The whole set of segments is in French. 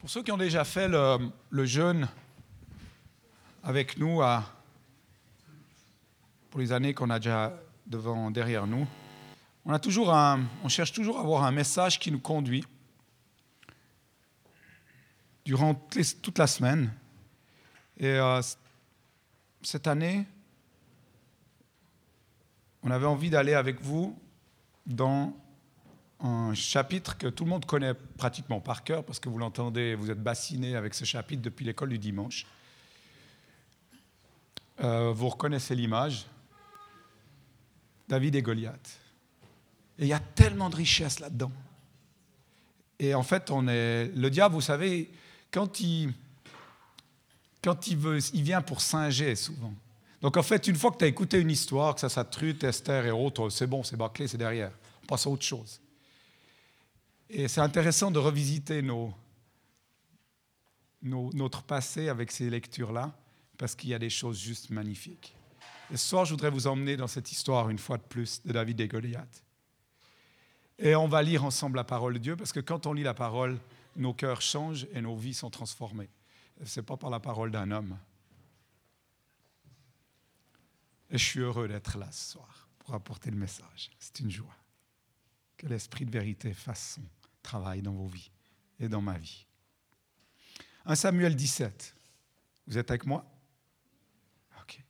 Pour ceux qui ont déjà fait le, jeûne avec nous pour les années qu'on a déjà devant, derrière nous, on, a toujours on cherche toujours à avoir un message qui nous conduit durant toute la semaine. Et euh, cette année, on avait envie d'aller avec vous dans un chapitre que tout le monde connaît pratiquement par cœur, parce que vous l'entendez, vous êtes bassiné avec ce chapitre depuis l'école du dimanche. Euh, vous reconnaissez l'image. David et Goliath. Et il y a tellement de richesse là-dedans. Et en fait, on est, le diable, vous savez, quand il, quand il, veut, il vient pour singer souvent. Donc en fait, une fois que tu as écouté une histoire, que ça Truth, Esther et autres, c'est bon, c'est bâclé, c'est derrière. On passe à autre chose. Et c'est intéressant de revisiter notre passé avec ces lectures-là, parce qu'il y a des choses juste magnifiques. Et ce soir, je voudrais vous emmener dans cette histoire, une fois de plus, de David et Goliath. Et on va lire ensemble la parole de Dieu, parce que quand on lit la parole, nos cœurs changent et nos vies sont transformées. Ce n'est pas par la parole d'un homme. Et je suis heureux d'être là ce soir pour apporter le message. C'est une joie. Que l'esprit de vérité fasse son travail dans vos vies et dans ma vie. 1 Samuel 17. Vous êtes avec moi? Ok.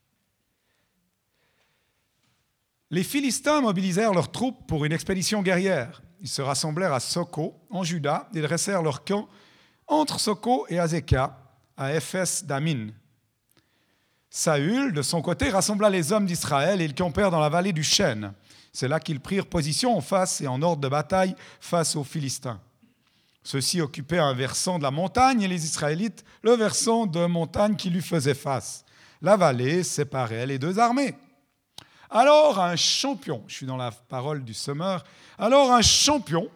Les Philistins mobilisèrent leurs troupes pour une expédition guerrière. Ils se rassemblèrent à Soko, en Juda, et dressèrent leur camp entre Soko et Azekah, à Ephes d'Amin. Saül, de son côté, rassembla les hommes d'Israël et ils campèrent dans la vallée du Chêne. C'est là qu'ils prirent position en face et en ordre de bataille face aux Philistins. Ceux-ci occupaient un versant de la montagne et les Israélites le versant de montagne qui lui faisait face. La vallée séparait les deux armées. Alors un champion, je suis dans la parole du semeur, alors un champion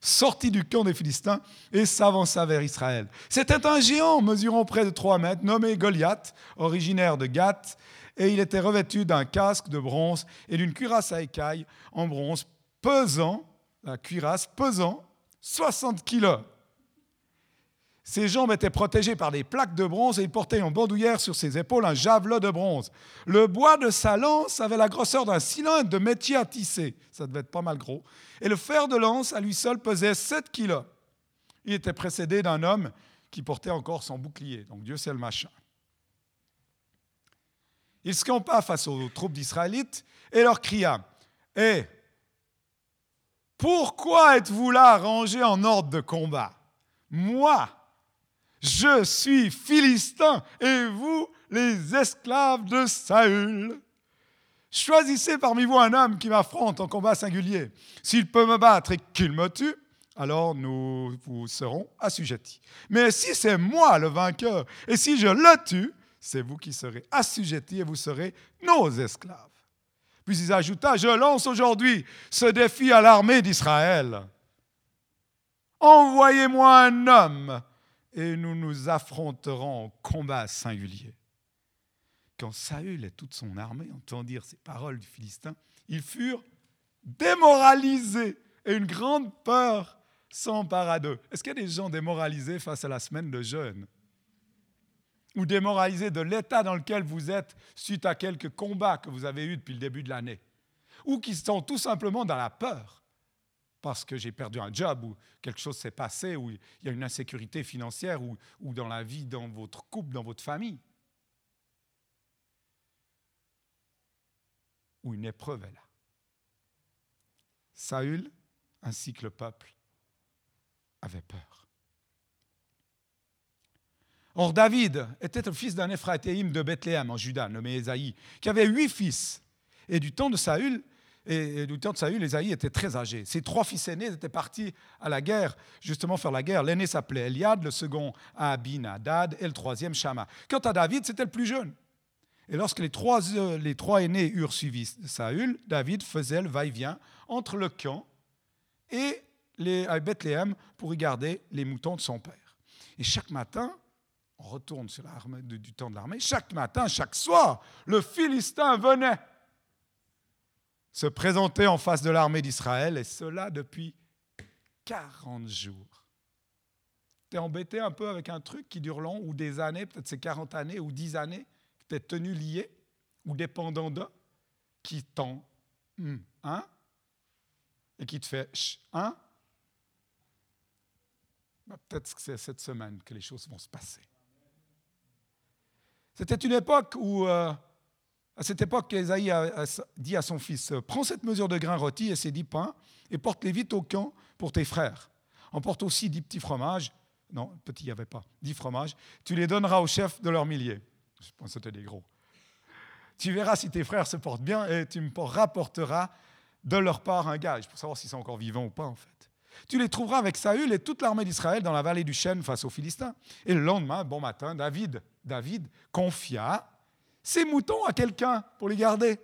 sortit du camp des Philistins et s'avança vers Israël. C'était un géant mesurant près de trois mètres, nommé Goliath, originaire de Gath, et il était revêtu d'un casque de bronze et d'une cuirasse à écailles en bronze pesant, la cuirasse pesant 60 kilos. Ses jambes étaient protégées par des plaques de bronze et il portait en bandoulière sur ses épaules un javelot de bronze. Le bois de sa lance avait la grosseur d'un cylindre de métier à tisser. Ça devait être pas mal gros. Et le fer de lance, à lui seul, pesait 7 kilos. Il était précédé d'un homme qui portait encore son bouclier. Donc Dieu sait le machin. Il se campa face aux troupes d'Israélites et leur cria Hé, pourquoi êtes-vous là rangés en ordre de combat? Moi, je suis philistin et vous, les esclaves de Saül. Choisissez parmi vous un homme qui m'affronte en combat singulier. S'il peut me battre et qu'il me tue, alors nous vous serons assujettis. Mais si c'est moi le vainqueur et si je le tue, c'est vous qui serez assujettis et vous serez nos esclaves. Puis il ajouta, je lance aujourd'hui ce défi à l'armée d'Israël. Envoyez-moi un homme et nous nous affronterons en combat singulier. Quand Saül et toute son armée entendent dire ces paroles du Philistin, ils furent démoralisés et une grande peur s'empara d'eux. Est-ce qu'il y a des gens démoralisés face à la semaine de jeûne? Ou démoralisé de l'état dans lequel vous êtes suite à quelques combats que vous avez eus depuis le début de l'année, ou qui sont tout simplement dans la peur parce que j'ai perdu un job ou quelque chose s'est passé, ou il y a une insécurité financière ou, ou dans la vie, dans votre couple, dans votre famille. Ou une épreuve est là. Saül ainsi que le peuple avaient peur. Or, David était le fils d'un Éphratéim de Bethléem en Juda, nommé Esaïe, qui avait huit fils. Et du temps de Saül, et du temps de Saül, Esaïe était très âgé. Ses trois fils aînés étaient partis à la guerre, justement faire la guerre. L'aîné s'appelait Eliad, le second Abinadad et le troisième Shama. Quant à David, c'était le plus jeune. Et lorsque les trois, euh, les trois aînés eurent suivi Saül, David faisait le va-et-vient entre le camp et à Bethléem pour y garder les moutons de son père. Et chaque matin, on retourne sur l'armée du temps de l'armée, chaque matin, chaque soir, le Philistin venait se présenter en face de l'armée d'Israël, et cela depuis 40 jours. t'es embêté un peu avec un truc qui dure long, ou des années, peut-être c'est 40 années ou 10 années, que tu es tenu lié, ou dépendant d'eux, qui t'en. Hein Et qui te fait hein Peut-être que c'est cette semaine que les choses vont se passer. C'était une époque où, euh, à cette époque, Esaïe a, dit à son fils Prends cette mesure de grains rôtis et ces dix pains et porte-les vite au camp pour tes frères. Emporte aussi dix petits fromages. Non, petits, il n'y avait pas. Dix fromages. Tu les donneras au chef de leur millier. Je pense que c'était des gros. Tu verras si tes frères se portent bien et tu me rapporteras de leur part un gage pour savoir s'ils sont encore vivants ou pas, en fait. Tu les trouveras avec Saül et toute l'armée d'Israël dans la vallée du Chêne face aux Philistins. Et le lendemain, bon matin, David David confia ses moutons à quelqu'un pour les garder.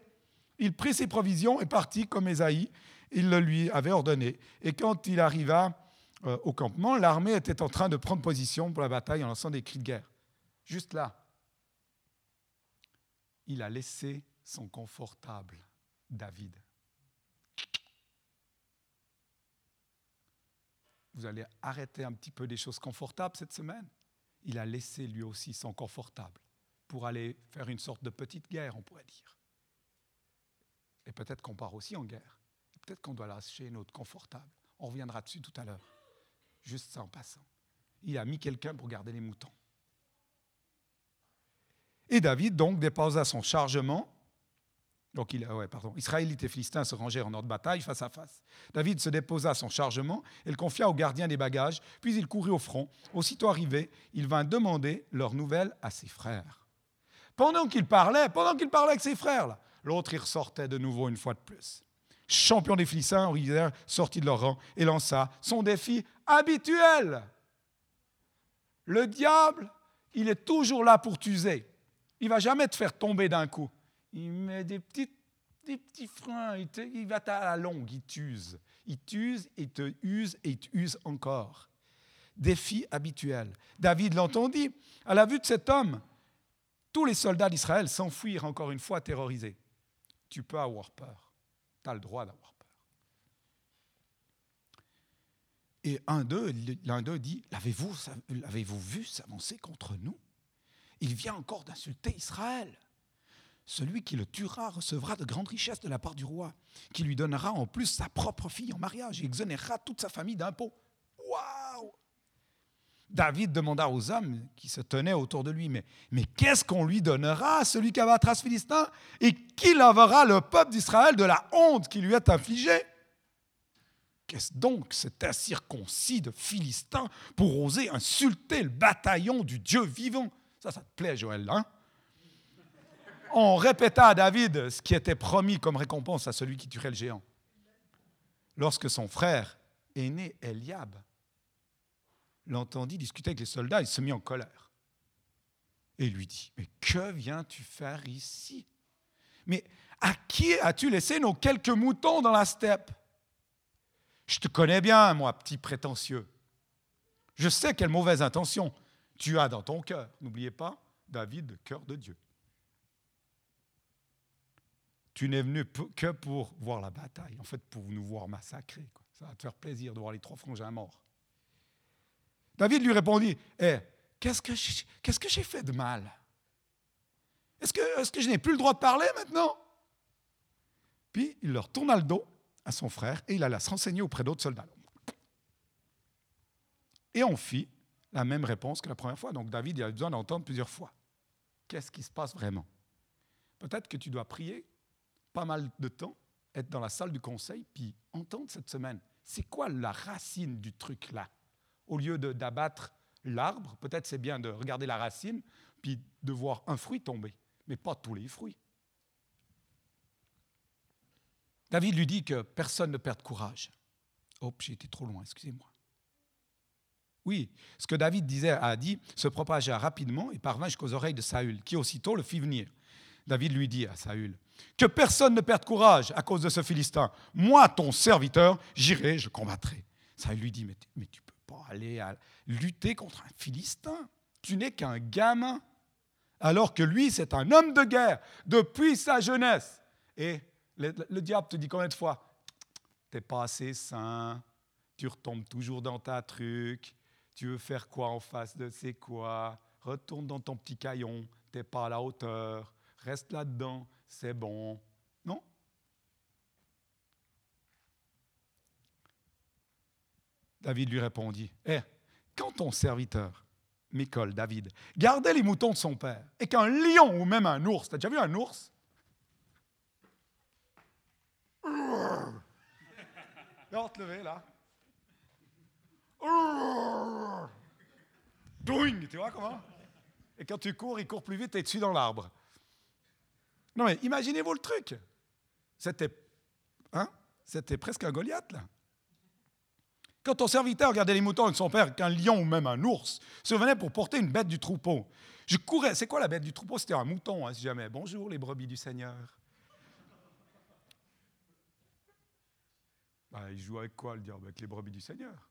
Il prit ses provisions et partit comme Ésaïe, il le lui avait ordonné. Et quand il arriva euh, au campement, l'armée était en train de prendre position pour la bataille en lançant des cris de guerre. Juste là, il a laissé son confortable, David. Vous allez arrêter un petit peu des choses confortables cette semaine il a laissé lui aussi son confortable pour aller faire une sorte de petite guerre, on pourrait dire. Et peut-être qu'on part aussi en guerre. Peut-être qu'on doit lâcher notre confortable. On reviendra dessus tout à l'heure. Juste ça en passant. Il a mis quelqu'un pour garder les moutons. Et David donc déposa son chargement donc, il, ouais, pardon. Israélites et Philistins se rangèrent en ordre de bataille face à face. David se déposa son chargement et le confia au gardien des bagages, puis il courut au front. Aussitôt arrivé, il vint demander leurs nouvelles à ses frères. Pendant qu'il parlait, pendant qu'il parlait avec ses frères, l'autre y ressortait de nouveau une fois de plus. Champion des Philistins, sortit de leur rang et lança son défi habituel. Le diable, il est toujours là pour t'user. Il va jamais te faire tomber d'un coup il met des, petits freins, il, va à la longue, il t'use. Il t'use, il te use et il t'use encore. Défi habituel. David l'entendit. À la vue de cet homme, tous les soldats d'Israël s'enfuirent encore une fois terrorisés. Tu peux avoir peur. Tu as le droit d'avoir peur. Et l'un d'eux dit, l'avez-vous vu s'avancer contre nous? Il vient encore d'insulter Israël. Celui qui le tuera recevra de grandes richesses de la part du roi, qui lui donnera en plus sa propre fille en mariage et exonérera toute sa famille d'impôts. Waouh! David demanda aux hommes qui se tenaient autour de lui, mais, qu'est-ce qu'on lui donnera, celui qui abattra ce Philistin Et qui lavera le peuple d'Israël de la honte qui lui est infligée? Qu'est-ce donc cet incirconcis de Philistin pour oser insulter le bataillon du Dieu vivant? Ça, ça te plaît, Joël, hein? On répéta à David ce qui était promis comme récompense à celui qui tuerait le géant. Lorsque son frère aîné Eliab l'entendit discuter avec les soldats, il se mit en colère et lui dit, mais que viens-tu faire ici? Mais à qui as-tu laissé nos quelques moutons dans la steppe Je te connais bien, moi, petit prétentieux. Je sais quelle mauvaise intention tu as dans ton cœur. N'oubliez pas, David, cœur de Dieu. Tu n'es venu que pour voir la bataille, en fait, pour nous voir massacrer. Ça va te faire plaisir de voir les trois frangins morts. David lui répondit Eh, qu'est-ce que j'ai fait de mal? Est-ce que, je n'ai plus le droit de parler maintenant? Puis il leur tourna le dos à son frère et il alla se renseigner auprès d'autres soldats. Et on fit la même réponse que la première fois. Donc David il a besoin d'entendre plusieurs fois. Qu'est-ce qui se passe vraiment? Peut-être que tu dois prier pas mal de temps, être dans la salle du conseil, puis entendre cette semaine, c'est quoi la racine du truc là? Au lieu d'abattre l'arbre, peut-être c'est bien de regarder la racine, puis de voir un fruit tomber, mais pas tous les fruits. David lui dit que personne ne perde courage. Hop, j'ai été trop loin, excusez-moi. Oui, ce que David disait, a dit se propagea rapidement et parvint jusqu'aux oreilles de Saül, qui aussitôt le fit venir. David lui dit à Saül, que personne ne perde courage à cause de ce Philistin. Moi, ton serviteur, j'irai, je combattrai. Saül lui dit, mais, tu ne peux pas aller lutter contre un Philistin. Tu n'es qu'un gamin. Alors que lui, c'est un homme de guerre depuis sa jeunesse. Et le, le diable te dit combien de fois T'es pas assez sain, tu retombes toujours dans ta truc, Tu veux faire quoi en face de c'est quoi? Retourne dans ton petit caillon, t'es pas à la hauteur, reste là-dedans, c'est bon. Non? David lui répondit, Eh, quand ton serviteur, Michal, David, gardait les moutons de son père, et qu'un lion ou même un ours, t'as déjà vu un ours? Là, te lever, là. Doing, tu vois comment? Et quand tu cours, il court plus vite et tu es dans l'arbre. Non mais imaginez-vous le truc. C'était, hein C'était presque un Goliath, là. Quand ton serviteur regardait les moutons de son père, qu'un lion ou même un ours se venait pour porter une bête du troupeau, je courais. C'est quoi la bête du troupeau? C'était un mouton, hein, si jamais. Bonjour les brebis du Seigneur. Bah, il joue avec quoi le diable? Avec les brebis du Seigneur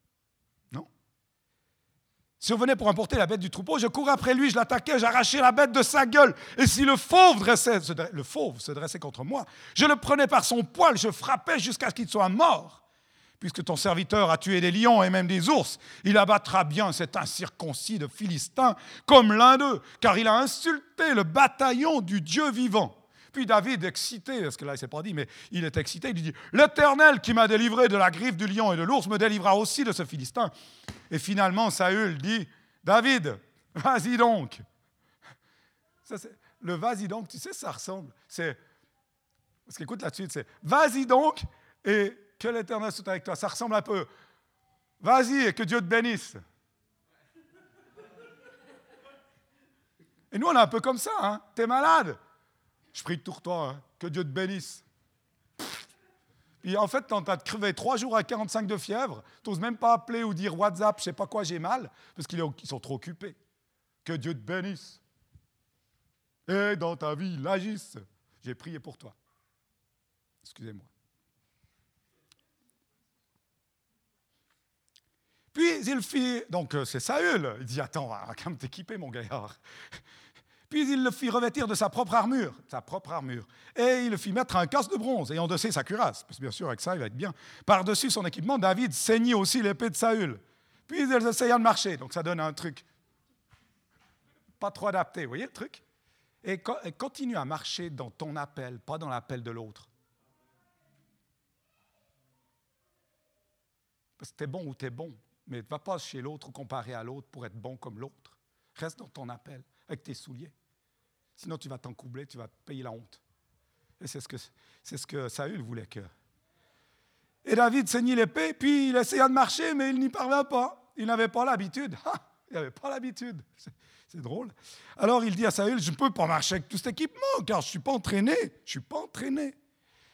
Si on venait pour emporter la bête du troupeau, je courais après lui, je l'attaquais, j'arrachais la bête de sa gueule. Et si le fauve, le fauve se dressait contre moi, je le prenais par son poil, je frappais jusqu'à ce qu'il soit mort. Puisque ton serviteur a tué des lions et même des ours, il abattra bien cet incirconcis de Philistin comme l'un d'eux, car il a insulté le bataillon du Dieu vivant. Puis David, excité, parce que là il ne s'est pas dit, mais il est excité, il dit, l'Éternel qui m'a délivré de la griffe du lion et de l'ours me délivrera aussi de ce Philistin. Et finalement, Saül dit, David, vas-y donc. le vas-y donc, tu sais, ça ressemble. C'est, parce qu'écoute là-dessus, c'est, vas-y donc et que l'Éternel soit avec toi. Ça ressemble un peu, vas-y et que Dieu te bénisse. Et nous, on est un peu comme ça, hein. T'es malade je prie pour toi, hein. que Dieu te bénisse. Puis en fait, quand tu as crevé trois jours à 45 de fièvre, tu n'oses même pas appeler ou dire WhatsApp, je sais pas quoi, j'ai mal, parce qu'ils sont trop occupés. Que Dieu te bénisse. Et dans ta vie, il agisse. J'ai prié pour toi. Excusez-moi. Puis il fit, donc euh, c'est Saül, il dit Attends, on va quand même t'équiper, mon gaillard. Puis il le fit revêtir de sa propre armure, sa propre armure, et il le fit mettre un casque de bronze et endosser sa cuirasse, parce que bien sûr avec ça il va être bien. Par-dessus son équipement, David saignit aussi l'épée de Saül. Puis ils essayèrent de marcher, donc ça donne un truc pas trop adapté, vous voyez le truc? Et, continue à marcher dans ton appel, pas dans l'appel de l'autre. Parce que tu es bon ou tu es bon, mais ne va pas chez l'autre ou comparer à l'autre pour être bon comme l'autre. Reste dans ton appel, avec tes souliers. Sinon, tu vas t'encoubler, tu vas payer la honte. Et c'est ce que, c'est ce que Saül voulait que. Et David saignit l'épée, puis il essaya de marcher, mais il n'y parvint pas. Il n'avait pas l'habitude. il n'avait pas l'habitude. C'est, drôle. Alors il dit à Saül, je ne peux pas marcher avec tout cet équipement, car je ne suis pas entraîné. Je ne suis pas entraîné.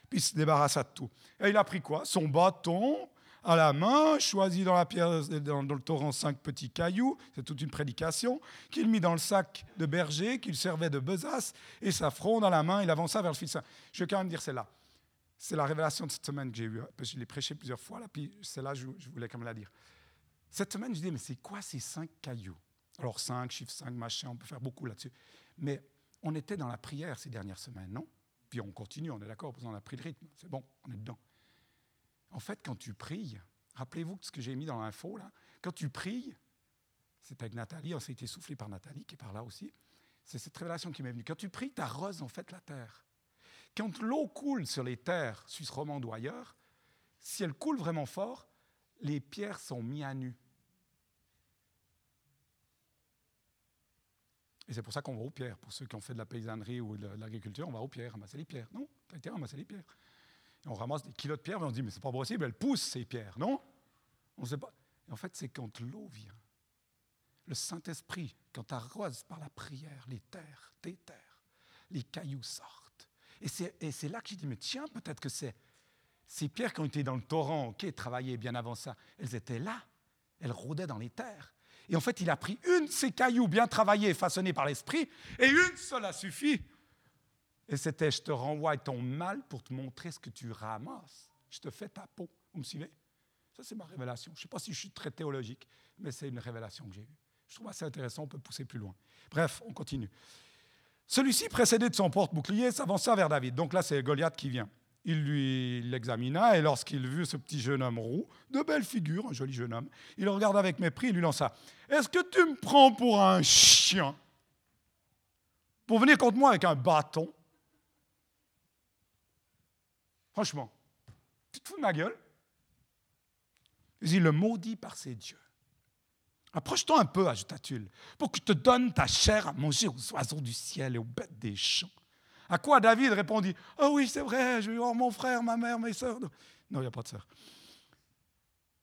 Puis il se débarrassa de tout. Et il a pris quoi? Son bâton, à la main, choisit dans, la dans, le torrent cinq petits cailloux, c'est toute une prédication, qu'il mit dans le sac de berger, qu'il servait de besace, et sa fronde à la main, il avança vers le Fils. Je vais quand même dire celle-là. C'est la révélation de cette semaine que j'ai eue. Je l'ai prêché plusieurs fois, là, puis celle-là, je, voulais quand même la dire. Cette semaine, je dis, mais c'est quoi ces cinq cailloux? Alors, cinq, chiffre cinq, machin, on peut faire beaucoup là-dessus. Mais on était dans la prière ces dernières semaines, non? Puis on continue, on est d'accord, parce qu'on a pris le rythme. C'est bon, on est dedans. En fait, quand tu pries, rappelez-vous ce que j'ai mis dans l'info, là, quand tu pries, c'est avec Nathalie, on s'est été soufflé par Nathalie qui est par là aussi, c'est cette révélation qui m'est venue. Quand tu pries, tu arroses en fait la terre. Quand l'eau coule sur les terres, suisse romande ou ailleurs, si elle coule vraiment fort, les pierres sont mises à nu. Et c'est pour ça qu'on va aux pierres. Pour ceux qui ont fait de la paysannerie ou de l'agriculture, on va aux pierres, ramasser les pierres. Non, tu as été ramasser les pierres on ramasse des kilos de pierres et on dit, mais c'est pas possible, elles poussent ces pierres, non? On ne sait pas. en fait, c'est quand l'eau vient, le Saint-Esprit, quand tu arroses par la prière les terres, tes terres, les cailloux sortent. Et c'est là que j'ai dit, mais tiens, peut-être que c'est ces pierres qui ont été dans le torrent, qui travaillaient bien avant ça, elles étaient là, elles rôdaient dans les terres. Et en fait, il a pris une de ces cailloux bien travaillés, façonnés par l'Esprit, et une seule a suffi et c'était je te renvoie ton mal pour te montrer ce que tu ramasses. Je te fais ta peau. Vous me suivez? Ça, c'est ma révélation. Je ne sais pas si je suis très théologique, mais c'est une révélation que j'ai eue. Je trouve assez intéressant, on peut pousser plus loin. Bref, on continue. Celui-ci, précédé de son porte-bouclier, s'avança vers David. Donc là, c'est Goliath qui vient. il lui l'examina et lorsqu'il vit ce petit jeune homme roux, de belle figure, un joli jeune homme, il le regarda avec mépris et lui lança Est-ce que tu me prends pour un chien? Pour venir contre moi avec un bâton Franchement, tu te fous de ma gueule? Il le maudit par ses dieux. Approche-toi un peu, ajouta-t-il, pour que je te donne ta chair à manger aux oiseaux du ciel et aux bêtes des champs. À quoi David répondit Oh oui, c'est vrai, je vais voir mon frère, ma mère, mes soeurs. Non, il n'y a pas de sœur.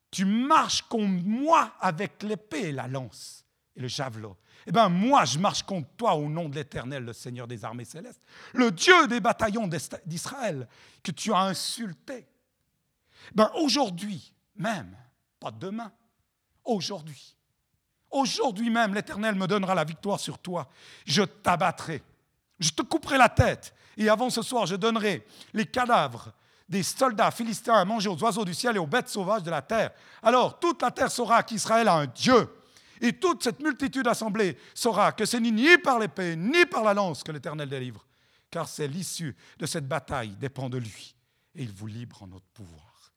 Tu marches contre moi avec l'épée et la lance et le javelot. Eh bien, moi, je marche contre toi au nom de l'Éternel, le Seigneur des armées célestes, le Dieu des bataillons d'Israël que tu as insulté. Ben, aujourd'hui même, pas demain, aujourd'hui, aujourd'hui même, l'Éternel me donnera la victoire sur toi. Je t'abattrai je te couperai la tête. Et avant ce soir, je donnerai les cadavres des soldats philistins à manger aux oiseaux du ciel et aux bêtes sauvages de la terre. Alors toute la terre saura qu'Israël a un Dieu. Et toute cette multitude assemblée saura que ce n'est ni par l'épée, ni par la lance que l'Éternel délivre, car c'est l'issue de cette bataille dépend de lui. Et il vous libre en notre pouvoir.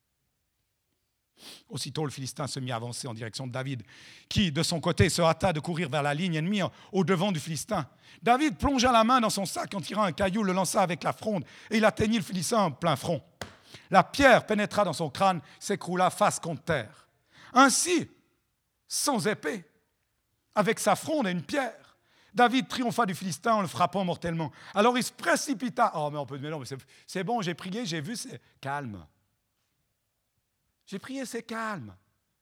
Aussitôt, le Philistin se mit à avancer en direction de David, qui, de son côté, se hâta de courir vers la ligne ennemie au devant du Philistin. David plongea la main dans son sac en tirant un caillou, le lança avec la fronde, et il atteignit le Philistin en plein front. La pierre pénétra dans son crâne, s'écroula face contre terre. Ainsi, sans épée, avec sa fronde et une pierre, David triompha du Philistin en le frappant mortellement. Alors il se précipita. Oh, mais on peut dire, c'est bon, j'ai prié, j'ai vu, c'est calme. J'ai prié, c'est calme.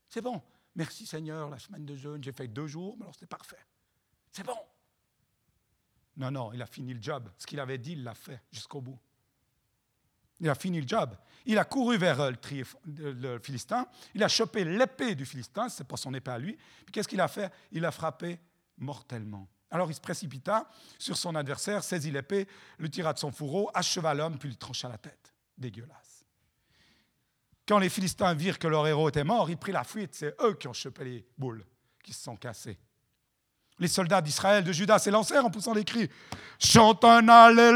C'est bon. Merci Seigneur, la semaine de jeûne, j'ai fait deux jours, mais alors c'est parfait. C'est bon. Non, non, il a fini le job. Ce qu'il avait dit, il l'a fait jusqu'au bout. Il a fini le job. Il a couru vers le, Philistin. Il a chopé l'épée du Philistin. Ce n'est pas son épée à lui. Puis qu'est-ce qu'il a fait? Il l'a frappé mortellement. Alors il se précipita sur son adversaire, saisit l'épée, le tira de son fourreau, acheva l'homme, puis lui trancha la tête. Dégueulasse. Quand les Philistins virent que leur héros était mort, ils prirent la fuite. C'est eux qui ont chopé les boules, qui se sont cassées. Les soldats d'Israël, de Judas s'élancèrent en poussant des cris Chante un Alléluia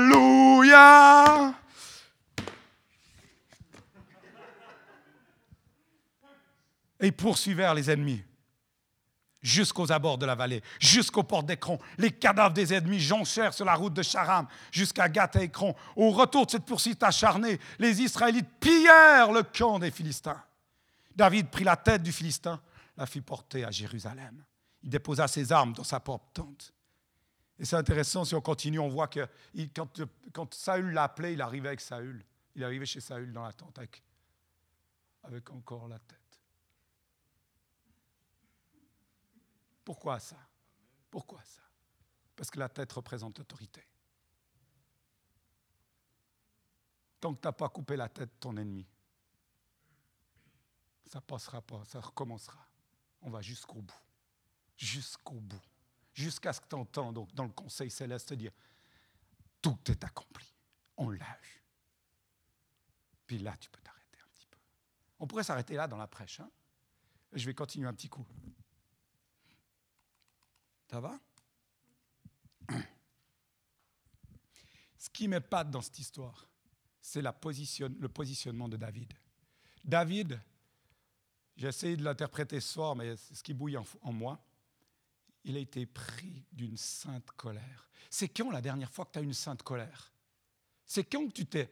Et poursuivèrent les ennemis jusqu'aux abords de la vallée, jusqu'aux portes d'Écron. Les cadavres des ennemis jonchèrent sur la route de Charam jusqu'à Gath et Écron. Au retour de cette poursuite acharnée, les Israélites pillèrent le camp des Philistins. David prit la tête du Philistin, la fit porter à Jérusalem. Il déposa ses armes dans sa propre tente. Et c'est intéressant, si on continue, on voit que quand, Saül l'appelait, il arrivait avec Saül. Il arrivait chez Saül dans la tente avec encore la tête. Pourquoi ça? Pourquoi ça? Parce que la tête représente l'autorité. Tant que tu n'as pas coupé la tête de ton ennemi, ça passera pas, ça recommencera. On va jusqu'au bout. Jusqu'au bout. Jusqu'à ce que tu entends donc, dans le Conseil céleste dire Tout est accompli. On l'a eu. Puis là, tu peux t'arrêter un petit peu. On pourrait s'arrêter là dans la prêche. Hein. Je vais continuer un petit coup. Ça va? Ce qui m'épate dans cette histoire, c'est le positionnement de David. David, j'ai essayé de l'interpréter ce soir, mais c'est ce qui bouille en, moi. Il a été pris d'une sainte colère. C'est quand la dernière fois que tu as une sainte colère? C'est quand que tu t'es,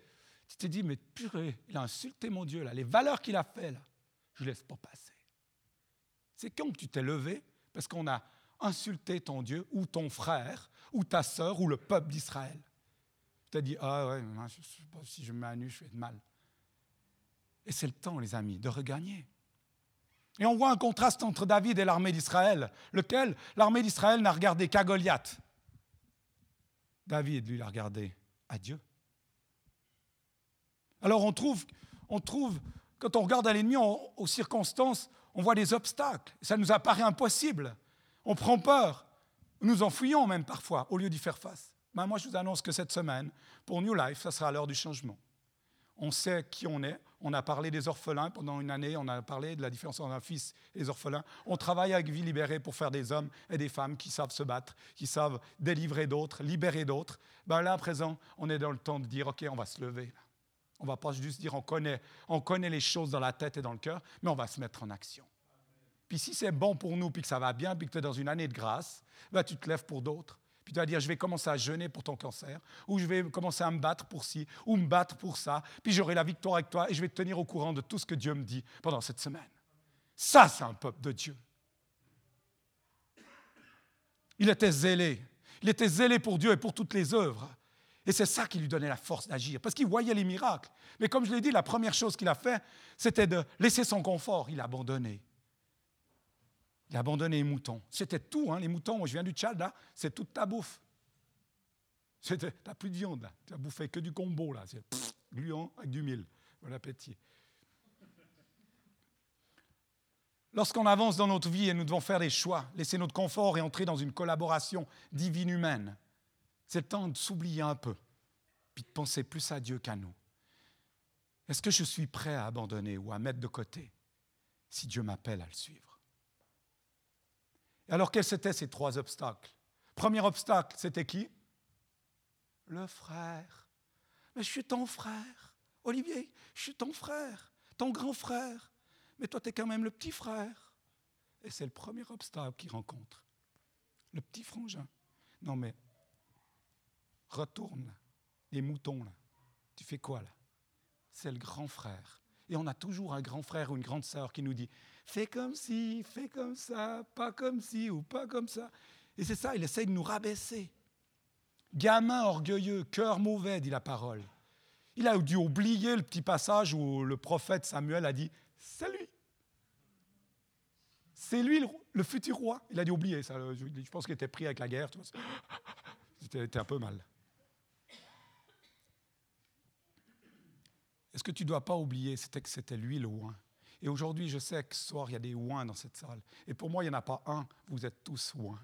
tu t'es dit, mais purée, il a insulté mon Dieu, là, les valeurs qu'il a fait, là, je ne laisse pas passer. C'est quand que tu t'es levé parce qu'on a insulter ton Dieu ou ton frère ou ta sœur ou le peuple d'Israël. Tu as dit, ah ouais, si je me mets à nu, je fais de mal. Et c'est le temps, les amis, de regagner. Et on voit un contraste entre David et l'armée d'Israël, lequel? L'armée d'Israël n'a regardé qu'à Goliath. David, lui, l'a regardé à Dieu. Alors on trouve, on trouve quand on regarde à l'ennemi aux circonstances, on voit des obstacles. Ça nous apparaît impossible. On prend peur. Nous en fuyons même parfois au lieu d'y faire face. Ben, moi, je vous annonce que cette semaine, pour New Life, ça sera l'heure du changement. On sait qui on est. On a parlé des orphelins pendant une année. On a parlé de la différence entre un fils et les orphelins. On travaille avec Vie Libérée pour faire des hommes et des femmes qui savent se battre, qui savent délivrer d'autres, libérer d'autres. Ben là, à présent, on est dans le temps de dire OK, on va se lever. On ne va pas juste dire on connaît, on connaît les choses dans la tête et dans le cœur, mais on va se mettre en action. Puis si c'est bon pour nous, puis que ça va bien, puis que tu es dans une année de grâce, ben, tu te lèves pour d'autres. Puis tu vas dire, je vais commencer à jeûner pour ton cancer, ou je vais commencer à me battre pour ci, ou me battre pour ça, puis j'aurai la victoire avec toi, et je vais te tenir au courant de tout ce que Dieu me dit pendant cette semaine. Ça, c'est un peuple de Dieu. Il était zélé. Il était zélé pour Dieu et pour toutes les œuvres. Et c'est ça qui lui donnait la force d'agir, parce qu'il voyait les miracles. Mais comme je l'ai dit, la première chose qu'il a fait, c'était de laisser son confort. Il a abandonné. Il abandonné les moutons. C'était tout, hein, les moutons. Moi, je viens du Tchad, là, c'est toute ta bouffe. Tu n'as plus de viande, là. Tu as bouffé que du combo, là. C'est gluant avec du mille. Bon appétit. Lorsqu'on avance dans notre vie et nous devons faire des choix, laisser notre confort et entrer dans une collaboration divine humaine, c'est le temps de s'oublier un peu, puis de penser plus à Dieu qu'à nous. Est-ce que je suis prêt à abandonner ou à mettre de côté si Dieu m'appelle à le suivre? Alors, quels étaient ces trois obstacles? Premier obstacle, c'était qui? Le frère. Mais je suis ton frère. Olivier, je suis ton frère, ton grand frère mais toi, tu es quand même le petit frère. Et c'est le premier obstacle qu'il rencontre. Le petit frangin. Non, mais retourne, les moutons, là. Tu fais quoi, là? C'est le grand frère. Et on a toujours un grand frère ou une grande sœur qui nous dit Fais comme ci, fais comme ça, pas comme ci ou pas comme ça. Et c'est ça, il essaye de nous rabaisser. Gamin orgueilleux, cœur mauvais, dit la parole. Il a dû oublier le petit passage où le prophète Samuel a dit c'est lui. C'est lui le, futur roi. Il a dit oublier ça. Je pense qu'il était pris avec la guerre. C'était un peu mal. Est-ce que tu ne dois pas oublier que c'était lui le oin Et aujourd'hui, je sais que ce soir, il y a des ouins dans cette salle. Et pour moi, il n'y en a pas un. Vous êtes tous ouins.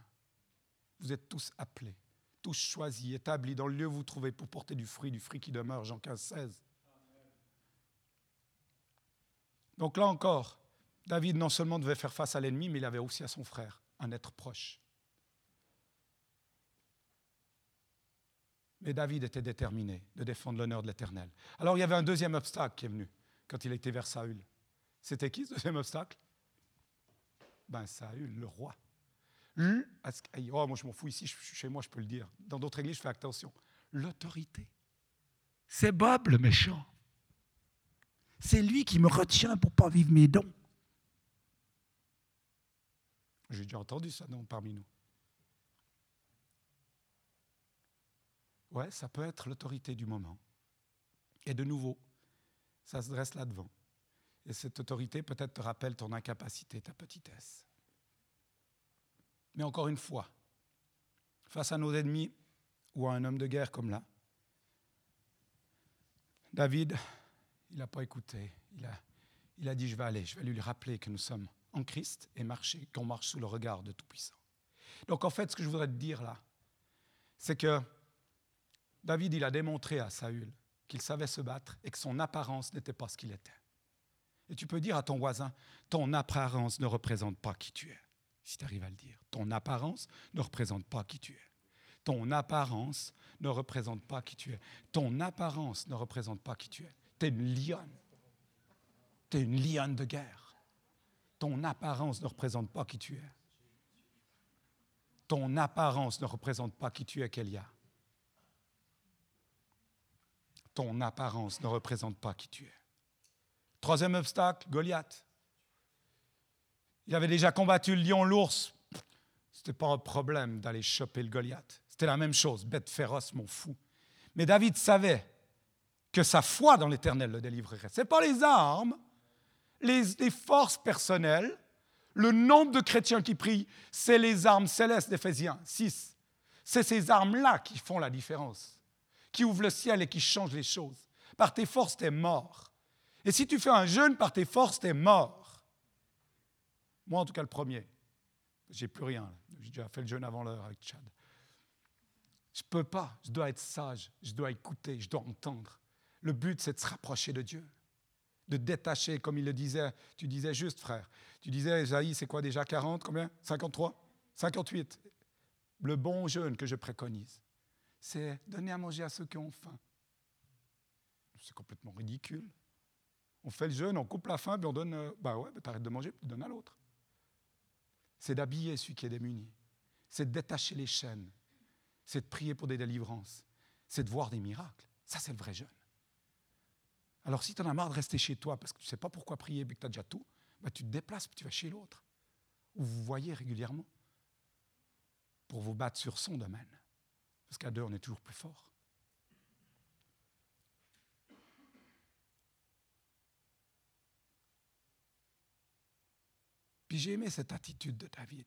Vous êtes tous appelés, tous choisis, établis dans le lieu où vous trouvez pour porter du fruit, du fruit qui demeure. Jean 15, 16. Donc là encore, David non seulement devait faire face à l'ennemi, mais il avait aussi à son frère, un être proche. Mais David était déterminé de défendre l'honneur de l'Éternel. Alors il y avait un deuxième obstacle qui est venu quand il était vers Saül. C'était qui ce deuxième obstacle? Ben Saül, le roi. Oh, moi je m'en fous ici, chez moi je peux le dire. Dans d'autres églises, je fais attention. L'autorité. C'est Bob le méchant. C'est lui qui me retient pour ne pas vivre mes dons. J'ai déjà entendu ça non, parmi nous. Ouais, ça peut être l'autorité du moment. Et de nouveau, ça se dresse là-devant. Et cette autorité peut-être te rappelle ton incapacité, ta petitesse. Mais encore une fois, face à nos ennemis ou à un homme de guerre comme là, David il n'a pas écouté. Il a, dit, je vais aller, je vais lui rappeler que nous sommes en Christ et marcher, qu'on marche sous le regard de Tout-Puissant. Donc en fait, ce que je voudrais te dire là, c'est que David, il a démontré à Saül qu'il savait se battre et que son apparence n'était pas ce qu'il était. Et tu peux dire à ton voisin, ton apparence ne représente pas qui tu es, si tu arrives à le dire. Ton apparence ne représente pas qui tu es. Ton apparence ne représente pas qui tu es. Ton apparence ne représente pas qui tu es. Une lionne. Une lionne de guerre. Ton apparence ne représente pas qui tu es. Ton apparence ne représente pas qui tu es, Kélia. Ton apparence ne représente pas qui tu es. Troisième obstacle, Goliath. Il avait déjà combattu le lion, l'ours. Ce n'était pas un problème d'aller choper le Goliath. C'était la même chose, bête féroce, mon fou. Mais David savait que sa foi dans l'Éternel le délivrerait. Ce n'est pas les armes, les, forces personnelles, le nombre de chrétiens qui prient, c'est les armes célestes d'Éphésiens 6. C'est ces armes-là qui font la différence, qui ouvrent le ciel et qui changent les choses. Par tes forces, tu es mort. Et si tu fais un jeûne par tes forces, tu es mort. Moi, en tout cas, le premier. J'ai plus rien. J'ai déjà fait le jeûne avant l'heure avec Chad. Je ne peux pas. Je dois être sage. Je dois écouter. Je dois entendre. Le but, c'est de se rapprocher de Dieu, de détacher, comme il le disait. Tu disais juste, frère. Tu disais, Isaïe, c'est quoi déjà? 40 Combien? 53 58. Le bon jeûne que je préconise, c'est donner à manger à ceux qui ont faim. c'est complètement ridicule. On fait le jeûne, on coupe la faim, puis on donne. Euh, bah ouais, bah t'arrêtes de manger, puis tu donnes à l'autre. C'est d'habiller celui qui est démuni. C'est de détacher les chaînes. C'est de prier pour des délivrances. C'est de voir des miracles. Ça, c'est le vrai jeûne. Alors, si tu en as marre de rester chez toi parce que tu ne sais pas pourquoi prier, mais que tu as déjà tout, bah, tu te déplaces puis tu vas chez l'autre. Où vous voyez régulièrement. Pour vous battre sur son domaine. Parce qu'à deux, on est toujours plus fort. Puis j'ai aimé cette attitude de David.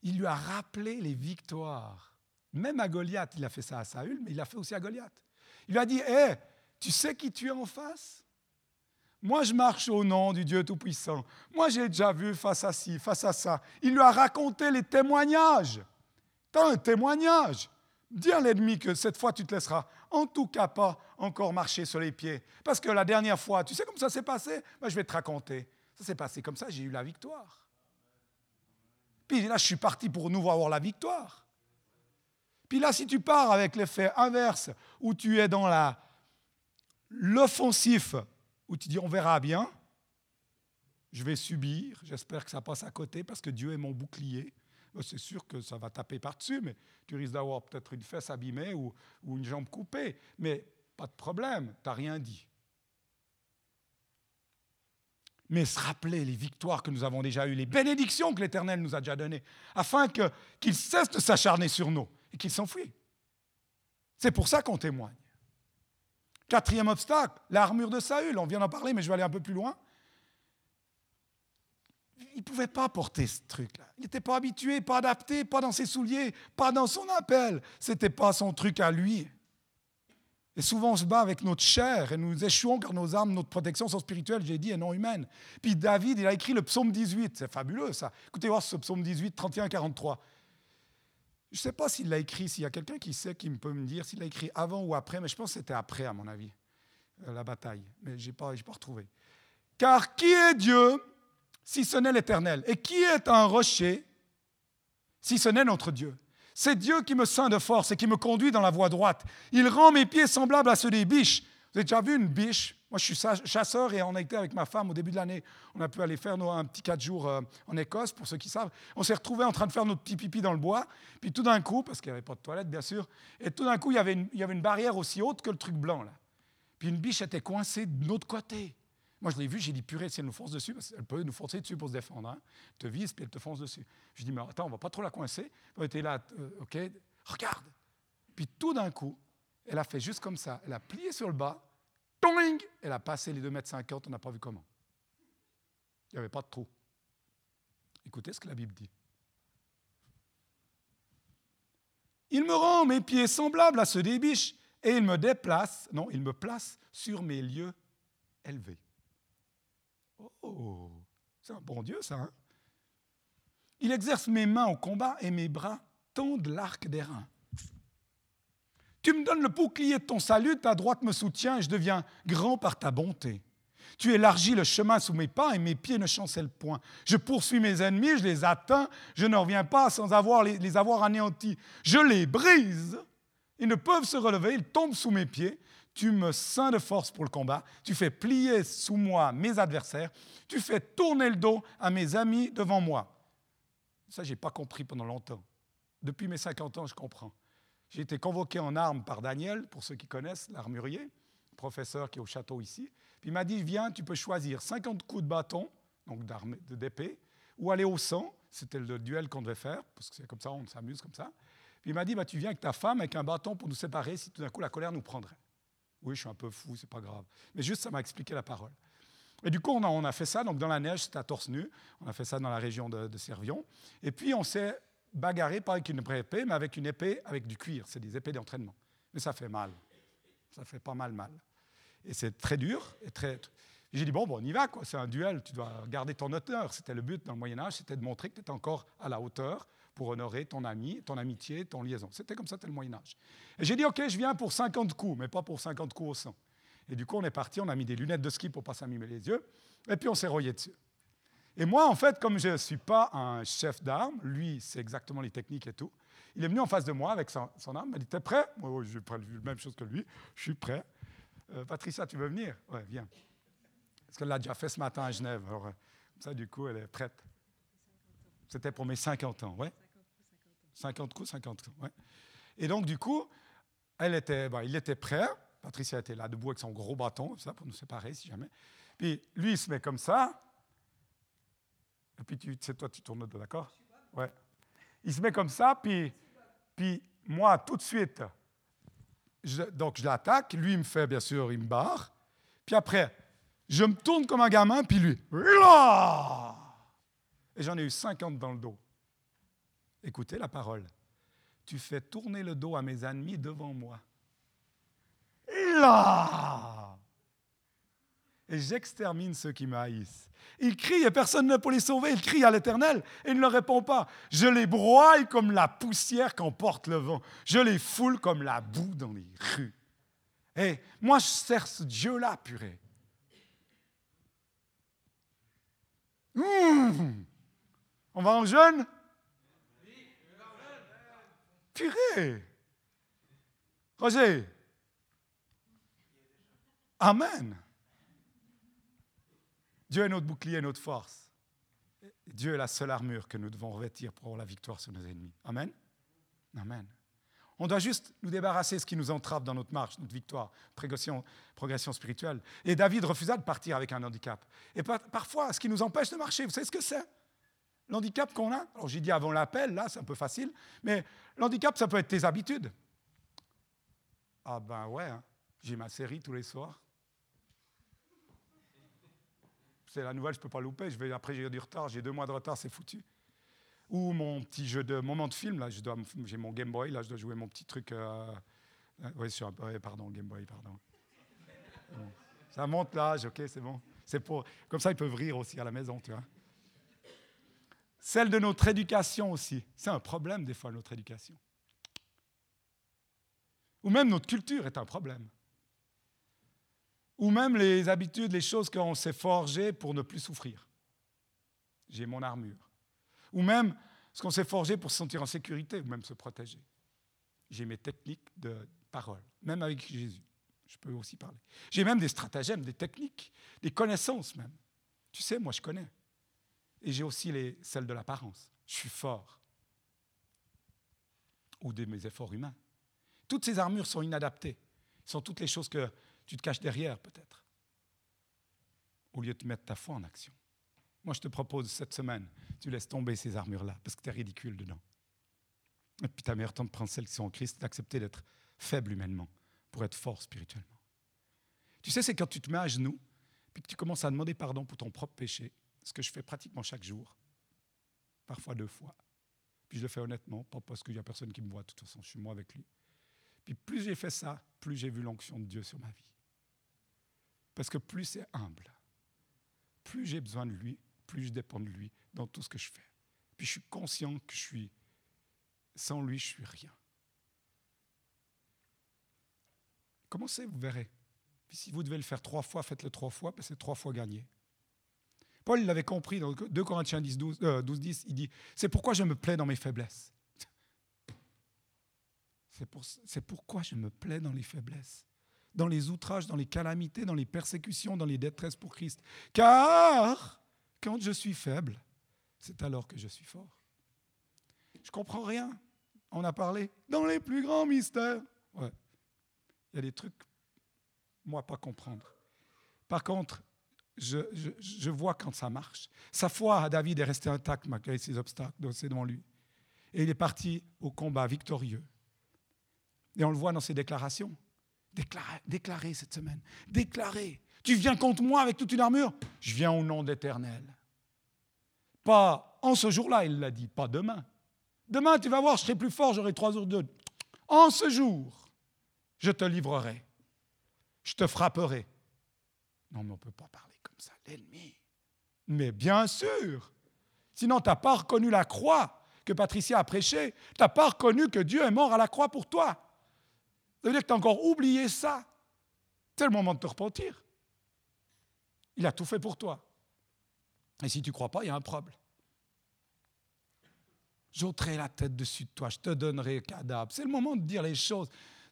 Il lui a rappelé les victoires. Même à Goliath, il a fait ça à Saül, mais il l'a fait aussi à Goliath. Il lui a dit, hé, tu sais qui tu es en face? Moi, je marche au nom du Dieu Tout-Puissant. Moi, j'ai déjà vu face à ci, face à ça. Il lui a raconté les témoignages. T'as un témoignage. Dis à l'ennemi que cette fois, tu te laisseras en tout cas pas encore marcher sur les pieds. Parce que la dernière fois, tu sais comment ça s'est passé? Ben, Je vais te raconter. Ça s'est passé comme ça, j'ai eu la victoire. Puis là, je suis parti pour nous avoir la victoire. Puis là, si tu pars avec l'effet inverse, où tu es dans la, l'offensif, où tu dis on verra bien, je vais subir, j'espère que ça passe à côté parce que Dieu est mon bouclier. Ben, c'est sûr que ça va taper par-dessus, mais tu risques d'avoir peut-être une fesse abîmée ou, une jambe coupée. Mais pas de problème, tu n'as rien dit. Mais se rappeler les victoires que nous avons déjà eues, les bénédictions que l'Éternel nous a déjà données, afin qu'il cesse de s'acharner sur nous et qu'il s'enfuit. C'est pour ça qu'on témoigne. Quatrième obstacle, l'armure de Saül. On vient d'en parler, mais je vais aller un peu plus loin il ne pouvait pas porter ce truc-là. Il n'était pas habitué, pas adapté, pas dans ses souliers, pas dans son appel. Ce n'était pas son truc à lui. Et souvent, on se bat avec notre chair et nous échouons car nos armes, notre protection sont spirituelles, j'ai dit, et non humaines. Puis David, il a écrit le psaume 18. C'est fabuleux, ça. Écoutez voir ce psaume 18, 31, 43. Je ne sais pas s'il l'a écrit, s'il y a quelqu'un qui sait, qui peut me dire s'il l'a écrit avant ou après, mais je pense que c'était après, à mon avis, euh, la bataille. Mais je n'ai pas, pas retrouvé. Car qui est Dieu si ce n'est l'Éternel Et qui est un rocher si ce n'est notre Dieu? C'est Dieu qui me ceint de force et qui me conduit dans la voie droite. Il rend mes pieds semblables à ceux des biches. Vous avez déjà vu une biche? Moi, je suis chasseur et on a été avec ma femme au début de l'année. On a pu aller faire un petit quatre jours euh, en Écosse, pour ceux qui savent. On s'est retrouvés en train de faire notre petit pipi dans le bois. Puis tout d'un coup, parce qu'il n'y avait pas de toilette, bien sûr, et tout d'un coup, il y, avait une, il y avait une barrière aussi haute que le truc blanc, là. Puis une biche était coincée de l'autre côté. Moi, je l'ai vu, j'ai dit, purée, si elle nous fonce dessus, parce qu'elle peut nous foncer dessus pour se défendre. Hein. Elle te vise, puis elle te fonce dessus. Je dis, mais attends, on va pas trop la coincer. Elle était là, euh, OK, regarde. Puis tout d'un coup, elle a fait juste comme ça. Elle a plié sur le bas, toing, elle a passé les 2 mètres 50, on n'a pas vu comment. Il n'y avait pas de trou. Écoutez ce que la Bible dit. Il me rend mes pieds semblables à ceux des biches, et il me déplace, non, il me place sur mes lieux élevés. Oh, c'est un bon Dieu, ça. Hein il exerce mes mains au combat et mes bras tondent l'arc des reins. Tu me donnes le bouclier de ton salut, ta droite me soutient et je deviens grand par ta bonté. Tu élargis le chemin sous mes pas et mes pieds ne chancellent point. Je poursuis mes ennemis, je les atteins, je ne reviens pas sans avoir les avoir anéantis. Je les brise, ils ne peuvent se relever, ils tombent sous mes pieds tu me ceins de force pour le combat, tu fais plier sous moi mes adversaires, tu fais tourner le dos à mes amis devant moi. Ça, je n'ai pas compris pendant longtemps. Depuis mes 50 ans, je comprends. J'ai été convoqué en armes par Daniel, pour ceux qui connaissent, l'armurier, professeur qui est au château ici. Puis il m'a dit, viens, tu peux choisir 50 coups de bâton, donc d'épée, ou aller au sang. C'était le duel qu'on devait faire, parce que c'est comme ça, on s'amuse comme ça. Puis il m'a dit, bah, tu viens avec ta femme, avec un bâton pour nous séparer, si tout d'un coup la colère nous prendrait. Oui, je suis un peu fou, c'est pas grave. Mais juste, ça m'a expliqué la parole. Et du coup, on a, fait ça, donc dans la neige, c'était à torse nu. On a fait ça dans la région de, de Servion. Et puis, on s'est bagarré, pas avec une vraie épée, mais avec une épée avec du cuir. C'est des épées d'entraînement. Mais ça fait mal. Ça fait pas mal mal. Et c'est très dur. Et très... J'ai dit, bon, bon, on y va, quoi. C'est un duel, tu dois garder ton hauteur. C'était le but dans le Moyen-Âge, c'était de montrer que tu étais encore à la hauteur pour honorer ton ami, ton amitié, ton liaison. C'était comme ça, c'était le Moyen-Âge. Et j'ai dit, OK, je viens pour 50 coups, mais pas pour 50 coups au sang. Et du coup, on est parti, on a mis des lunettes de ski pour pas s'amimer les yeux, et puis on s'est royé dessus. Et moi, en fait, comme je ne suis pas un chef d'armes, lui, c'est exactement les techniques et tout, Il est venu en face de moi avec son, arme, il m'a dit T'es prêt? Moi, j'ai la même chose que lui, je suis prêt. Euh, Patricia, tu veux venir? Ouais, viens. Parce qu'elle l'a déjà fait ce matin à Genève. Alors, euh, ça, du coup, elle est prête. C'était pour mes 50 ans, ouais. 50 coups, 50 ans, ouais. Et donc, du coup, elle était, il était prêt. Patricia était là debout avec son gros bâton, ça, pour nous séparer si jamais. Puis lui, il se met comme ça. Et puis, tu sais, toi, tu tournes d'accord? Ouais. Il se met comme ça, puis, puis moi, tout de suite, donc je l'attaque. Lui, il me fait, bien sûr, il me barre. Puis après, je me tourne comme un gamin, puis lui, là Et j'en ai eu 50 dans le dos. Écoutez la parole. Tu fais tourner le dos à mes ennemis devant moi. Là Et j'extermine ceux qui me haïssent. Il crie et personne ne peut les sauver. Il crie à l'Éternel et il ne leur répond pas. Je les broie comme la poussière qu'emporte le vent. Je les foule comme la boue dans les rues. Et moi, je sers ce Dieu-là, purée. On va en jeûne? Roger Amen Dieu est notre bouclier, notre force. Dieu est la seule armure que nous devons revêtir pour avoir la victoire sur nos ennemis. Amen. Amen. On doit juste nous débarrasser de ce qui nous entrave dans notre marche, notre victoire, progression spirituelle. Et David refusa de partir avec un handicap. Et parfois, ce qui nous empêche de marcher, vous savez ce que c'est? L'handicap qu'on a Alors j'ai dit avant l'appel, là c'est un peu facile, mais l'handicap, ça peut être tes habitudes. Ah ben ouais, hein. j'ai ma série tous les soirs c'est la nouvelle, je ne peux pas louper. Je vais, après, j'ai du retard, j'ai deux mois de retard, c'est foutu. Ou mon petit jeu de moment de film, là, j'ai mon Game Boy, là, je dois jouer mon petit truc. Euh, euh oui, sur, pardon, Game Boy, pardon. Ça monte l'âge, ok, c'est bon. C'est pour, comme ça, ils peuvent rire aussi à la maison, tu vois. Celle de notre éducation aussi. C'est un problème, des fois, notre éducation. Ou même notre culture est un problème ou même les habitudes, les choses qu'on s'est forgées pour ne plus souffrir. J'ai mon armure. Ou même ce qu'on s'est forgé pour se sentir en sécurité ou même se protéger. J'ai mes techniques de parole, même avec Jésus. Je peux aussi parler. J'ai même des stratagèmes, des techniques, des connaissances même. Tu sais, moi je connais. Et j'ai aussi les, celles de l'apparence. Je suis fort. Ou de mes efforts humains. Toutes ces armures sont inadaptées. Ce sont toutes les choses que tu te caches derrière peut-être, au lieu de mettre ta foi en action. Moi, je te propose cette semaine, tu laisses tomber ces armures-là, parce que tu es ridicule dedans. Et puis, ta meilleure temps de prendre celles qui sont en Christ, d'accepter d'être faible humainement pour être fort spirituellement. Tu sais, c'est quand tu te mets à genoux, puis que tu commences à demander pardon pour ton propre péché, ce que je fais pratiquement chaque jour, parfois deux fois. Puis je le fais honnêtement, pas parce qu'il n'y a personne qui me voit, de toute façon, je suis moi avec lui. Puis plus j'ai fait ça, plus j'ai vu l'onction de Dieu sur ma vie. Parce que plus c'est humble, plus j'ai besoin de lui, plus je dépends de lui dans tout ce que je fais. Puis je suis conscient que je suis, sans lui, je suis rien. Commencez, vous verrez. Puis si vous devez le faire trois fois, faites-le trois fois, que c'est trois fois gagné. Paul l'avait compris dans 2 Corinthiens 10, 12, 12, 10, il dit, c'est pourquoi je me plais dans mes faiblesses. C'est pour, pourquoi je me plais dans les faiblesses dans les outrages, dans les calamités, dans les persécutions, dans les détresses pour Christ. Car quand je suis faible, c'est alors que je suis fort. Je comprends rien. On a parlé dans les plus grands mystères. Il y a des trucs, moi, pas comprendre. Par contre, je, vois quand ça marche. Sa foi à David est restée intacte malgré ses obstacles c'est devant lui. Et il est parti au combat victorieux. Et on le voit dans ses déclarations. Déclarez, cette semaine. Déclarez. Tu viens contre moi avec toute une armure Je viens au nom d'Éternel. Pas en ce jour-là, il l'a dit, pas demain. Demain, tu vas voir, je serai plus fort, j'aurai trois jours de. En ce jour, je te livrerai. Je te frapperai. Non, mais on ne peut pas parler comme ça, l'ennemi. Mais bien sûr. Sinon, tu n'as pas reconnu la croix que Patricia a prêchée. Tu n'as pas reconnu que Dieu est mort à la croix pour toi. Ça veut dire que tu as encore oublié ça. C'est le moment de te repentir. Il a tout fait pour toi. Et si tu ne crois pas, il y a un problème. j'ôterai la tête dessus de toi, je te donnerai cadavre. C'est le moment de dire les choses.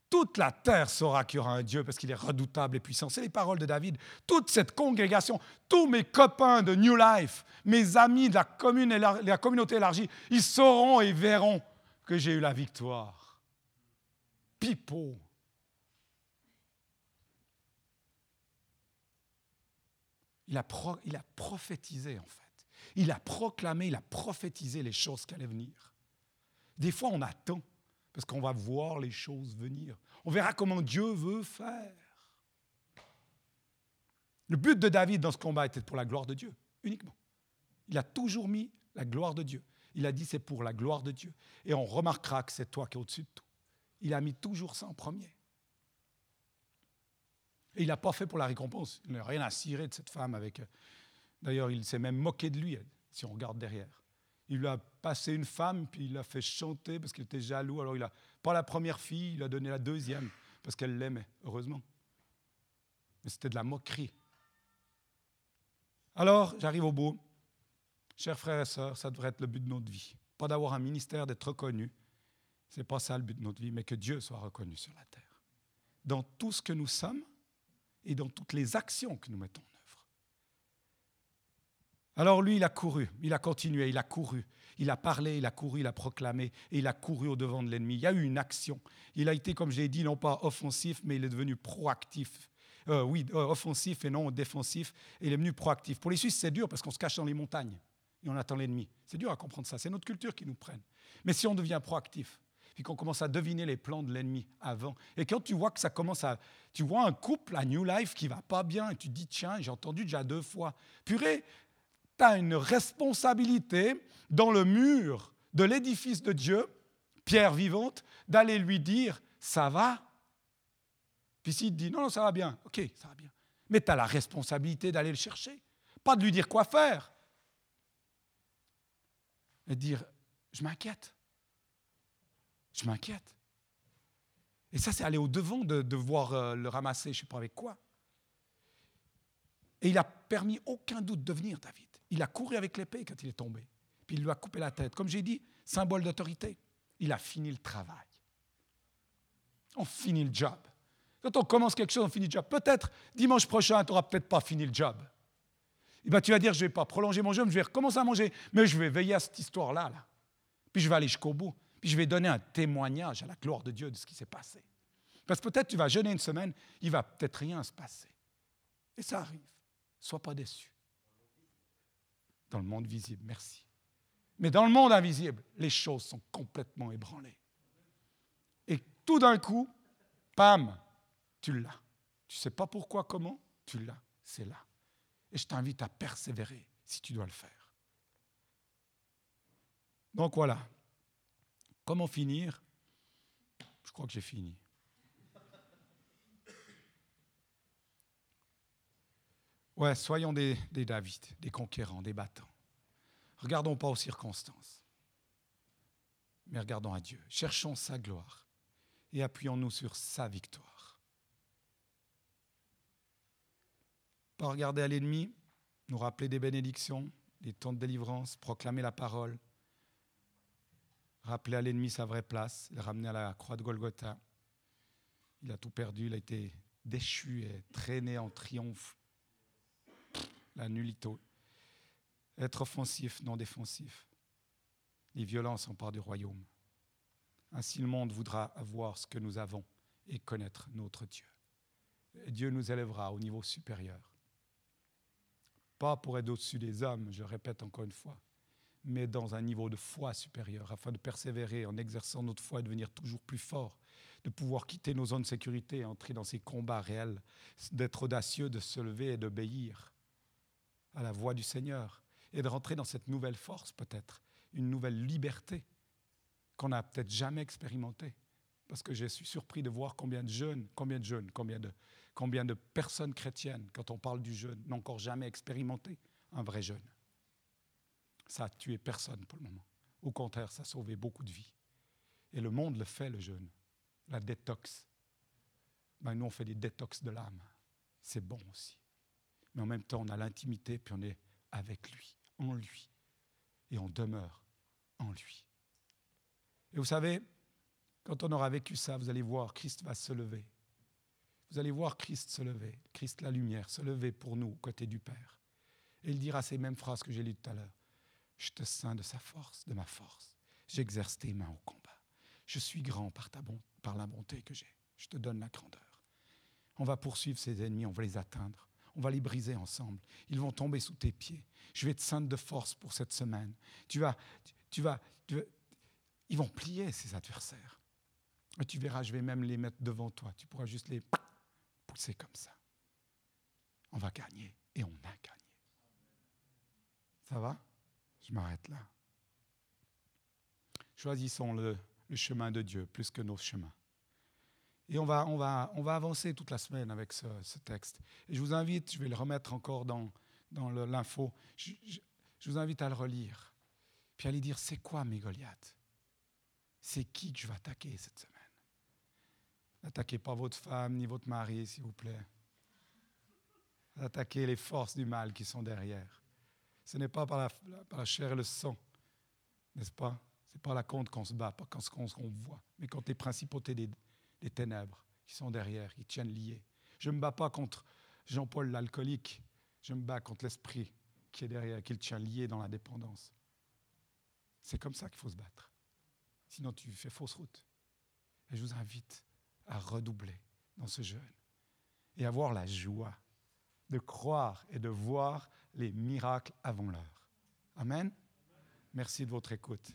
Toute la terre saura qu'il y aura un Dieu parce qu'il est redoutable et puissant. C'est les paroles de David. Toute cette congrégation, tous mes copains de New Life, mes amis de la, commune communauté élargie, ils sauront et verront que j'ai eu la victoire. Pipo. Il a, il a prophétisé en fait. Il a proclamé, il a prophétisé les choses qui allaient venir. Des fois, on attend parce qu'on va voir les choses venir. On verra comment Dieu veut faire. Le but de David dans ce combat était pour la gloire de Dieu, uniquement. Il a toujours mis la gloire de Dieu. Il a dit c'est pour la gloire de Dieu. Et on remarquera que c'est toi qui es au-dessus de tout. Il a mis toujours ça en premier. Et il n'a pas fait pour la récompense. Il n'a rien à cirer de cette femme avec. Euh, d'ailleurs, il s'est même moqué de lui, si on regarde derrière. Il lui a passé une femme, puis il l'a fait chanter parce qu'il était jaloux. Alors il a pas la première fille, il a donné la deuxième parce qu'elle l'aimait, heureusement. Mais c'était de la moquerie. Alors, j'arrive au bout. Chers frères et sœurs, ça devrait être le but de notre vie. Pas d'avoir un ministère, d'être reconnu. Ce n'est pas ça le but de notre vie, mais que Dieu soit reconnu sur la terre. Dans tout ce que nous sommes et dans toutes les actions que nous mettons alors lui, il a couru, il a continué, il a couru, il a parlé, il a couru, il a proclamé, et il a couru au devant de l'ennemi. Il y a eu une action. Il a été, comme je l'ai dit, non pas offensif, mais il est devenu proactif. Euh, oui, euh, offensif et non défensif, et il est devenu proactif. Pour les Suisses, c'est dur parce qu'on se cache dans les montagnes et on attend l'ennemi. C'est dur à comprendre ça, c'est notre culture qui nous prenne. Mais si on devient proactif, puis qu'on commence à deviner les plans de l'ennemi avant. Et quand tu vois que ça commence à... Tu vois un couple à New Life qui va pas bien, et tu dis, tiens, j'ai entendu déjà deux fois. Purée, tu as une responsabilité dans le mur de l'édifice de Dieu, pierre vivante, d'aller lui dire Ça va? Puis s'il dit Non, non, ça va bien, ok, ça va bien. Mais tu as la responsabilité d'aller le chercher, pas de lui dire quoi faire. Et dire Je m'inquiète. Je m'inquiète. Et ça, c'est aller au-devant de devoir euh, le ramasser, je ne sais pas avec quoi. Et il n'a permis aucun doute de venir, David. Il a couru avec l'épée quand il est tombé. Puis il lui a coupé la tête. Comme j'ai dit, symbole d'autorité. Il a fini le travail. On finit le job. Quand on commence quelque chose, on finit le job. Peut-être dimanche prochain, tu n'auras peut-être pas fini le job. Eh ben, tu vas dire, je ne vais pas prolonger mon jeûne, je vais recommencer à manger, mais je vais veiller à cette histoire-là. Là. Puis je vais aller jusqu'au bout. Puis je vais donner un témoignage à la gloire de Dieu de ce qui s'est passé. Parce que peut-être tu vas jeûner une semaine, il va peut-être rien se passer. Et ça arrive. Sois pas déçu. Dans le monde visible, merci. Mais dans le monde invisible, les choses sont complètement ébranlées. Et tout d'un coup, pam, tu l'as. Tu ne sais pas pourquoi, comment, tu l'as. C'est là. Et je t'invite à persévérer si tu dois le faire. Donc voilà. Comment finir? Je crois que j'ai fini. Ouais, soyons des, David, des conquérants, des battants. Regardons pas aux circonstances, mais regardons à Dieu. Cherchons sa gloire et appuyons-nous sur sa victoire. Pas regarder à l'ennemi, nous rappeler des bénédictions, des temps de délivrance, proclamer la parole, rappeler à l'ennemi sa vraie place, le ramener à la croix de Golgotha. Il a tout perdu, il a été déchu et traîné en triomphe la nullité. Être offensif, non défensif. Les violences part du royaume. Ainsi le monde voudra avoir ce que nous avons et connaître notre Dieu. Dieu nous élèvera au niveau supérieur. Pas pour être au-dessus des hommes, je répète encore une fois, mais dans un niveau de foi supérieur, afin de persévérer en exerçant notre foi et devenir toujours plus fort, de pouvoir quitter nos zones de sécurité et entrer dans ces combats réels, d'être audacieux, de se lever et d'obéir à la voix du Seigneur et de rentrer dans cette nouvelle force peut-être, une nouvelle liberté qu'on n'a peut-être jamais expérimentée. Parce que je suis surpris de voir combien de jeunes, combien de jeunes, combien de, personnes chrétiennes, quand on parle du jeûne, n'ont encore jamais expérimenté un vrai jeûne. Ça a tué personne pour le moment. Au contraire, ça a sauvé beaucoup de vies. Et le monde le fait, le jeûne. La détox. Ben, nous, on fait des détox de l'âme. C'est bon aussi mais en même temps, on a l'intimité, puis on est avec lui, en lui, et on demeure en lui. Et vous savez, quand on aura vécu ça, vous allez voir, Christ va se lever. Vous allez voir Christ se lever, Christ la lumière, se lever pour nous, côté du Père. Et il dira ces mêmes phrases que j'ai lues tout à l'heure. Je te sens de sa force, de ma force. J'exerce tes mains au combat. Je suis grand par, ta bon, par la bonté que j'ai. Je te donne la grandeur. On va poursuivre ses ennemis, on va les atteindre. On va les briser ensemble. Ils vont tomber sous tes pieds. Je vais te ceindre de force pour cette semaine. Tu vas, tu vas, ils vont plier, ces adversaires. Et tu verras, je vais même les mettre devant toi. Tu pourras juste les pousser comme ça. On va gagner et on a gagné. Ça va? Je m'arrête là. Choisissons le, chemin de Dieu plus que nos chemins. Et on va, on va, on va avancer toute la semaine avec ce, texte. Et je vous invite, je vais le remettre encore dans, dans l'info, je, vous invite à le relire, puis à lui dire, c'est quoi mes Goliaths C'est qui que je vais attaquer cette semaine? N'attaquez pas votre femme ni votre mari, s'il vous plaît. Attaquez les forces du mal qui sont derrière. Ce n'est pas par la, chair et le sang, n'est-ce pas? C'est pas la contre qu'on se bat, pas contre ce qu'on voit, mais contre les principautés des, des, ténèbres qui sont derrière, qui tiennent liés. Je ne me bats pas contre Jean-Paul l'alcoolique, je me bats contre l'esprit qui est derrière, qui le tient lié dans la dépendance. C'est comme ça qu'il faut se battre. Sinon, tu fais fausse route. Et je vous invite à redoubler dans ce jeûne et avoir la joie de croire et de voir les miracles avant l'heure. Amen. Merci de votre écoute.